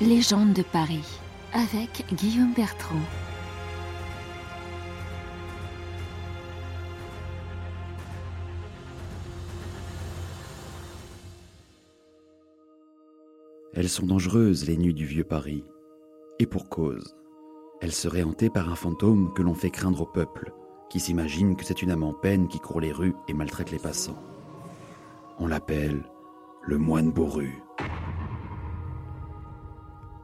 Légende de Paris avec Guillaume Bertrand. Elles sont dangereuses, les nuits du vieux Paris. Et pour cause. Elles seraient hantées par un fantôme que l'on fait craindre au peuple, qui s'imagine que c'est une âme en peine qui court les rues et maltraite les passants. On l'appelle le moine bourru.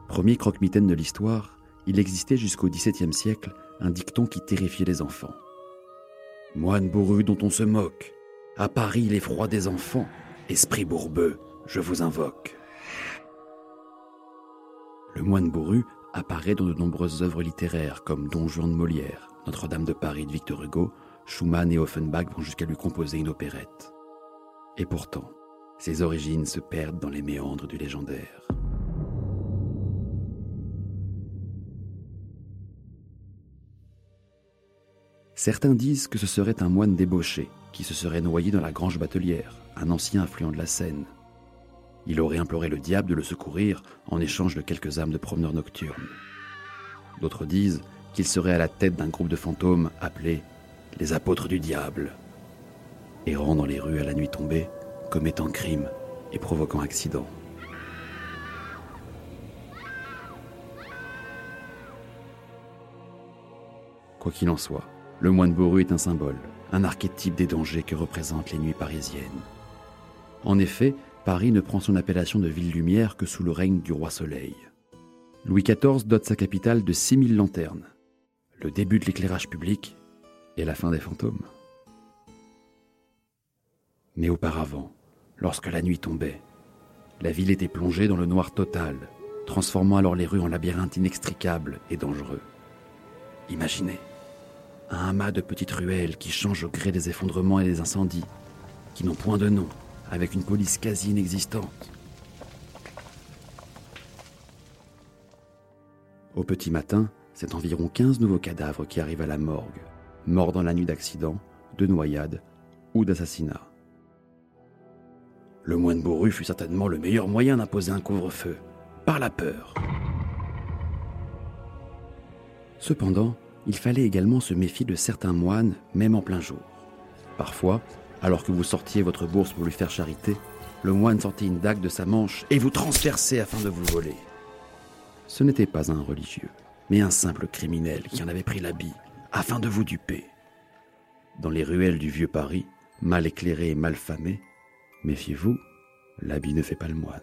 Premier croque-mitaine de l'histoire, il existait jusqu'au XVIIe siècle un dicton qui terrifiait les enfants. Moine bourru dont on se moque, à Paris l'effroi des enfants, esprit bourbeux, je vous invoque. Le moine bourru apparaît dans de nombreuses œuvres littéraires comme Don Juan de Molière, Notre-Dame de Paris de Victor Hugo, Schumann et Offenbach vont jusqu'à lui composer une opérette. Et pourtant, ses origines se perdent dans les méandres du légendaire. Certains disent que ce serait un moine débauché qui se serait noyé dans la Grange Batelière, un ancien affluent de la Seine. Il aurait imploré le diable de le secourir en échange de quelques âmes de promeneurs nocturnes. D'autres disent qu'il serait à la tête d'un groupe de fantômes appelés les apôtres du diable, errant dans les rues à la nuit tombée, commettant crime et provoquant accident. Quoi qu'il en soit, le moine bourru est un symbole, un archétype des dangers que représentent les nuits parisiennes. En effet, Paris ne prend son appellation de ville-lumière que sous le règne du roi Soleil. Louis XIV dote sa capitale de 6000 lanternes, le début de l'éclairage public et la fin des fantômes. Mais auparavant, lorsque la nuit tombait, la ville était plongée dans le noir total, transformant alors les rues en labyrinthes inextricables et dangereux. Imaginez, un amas de petites ruelles qui changent au gré des effondrements et des incendies, qui n'ont point de nom, avec une police quasi inexistante. Au petit matin, c'est environ 15 nouveaux cadavres qui arrivent à la morgue, morts dans la nuit d'accident, de noyade ou d'assassinat. Le moine bourru fut certainement le meilleur moyen d'imposer un couvre-feu, par la peur. Cependant, il fallait également se méfier de certains moines, même en plein jour. Parfois, alors que vous sortiez votre bourse pour lui faire charité, le moine sortait une dague de sa manche et vous transperçait afin de vous voler. Ce n'était pas un religieux, mais un simple criminel qui en avait pris l'habit afin de vous duper. Dans les ruelles du vieux Paris, mal éclairé et mal famé, méfiez-vous, l'habit ne fait pas le moine.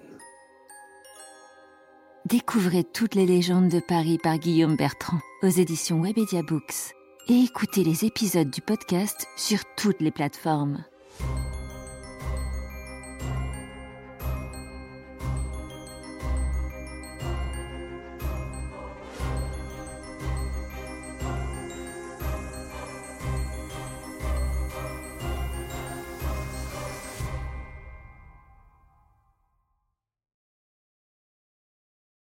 Découvrez toutes les légendes de Paris par Guillaume Bertrand aux éditions Webedia Books et écoutez les épisodes du podcast sur toutes les plateformes.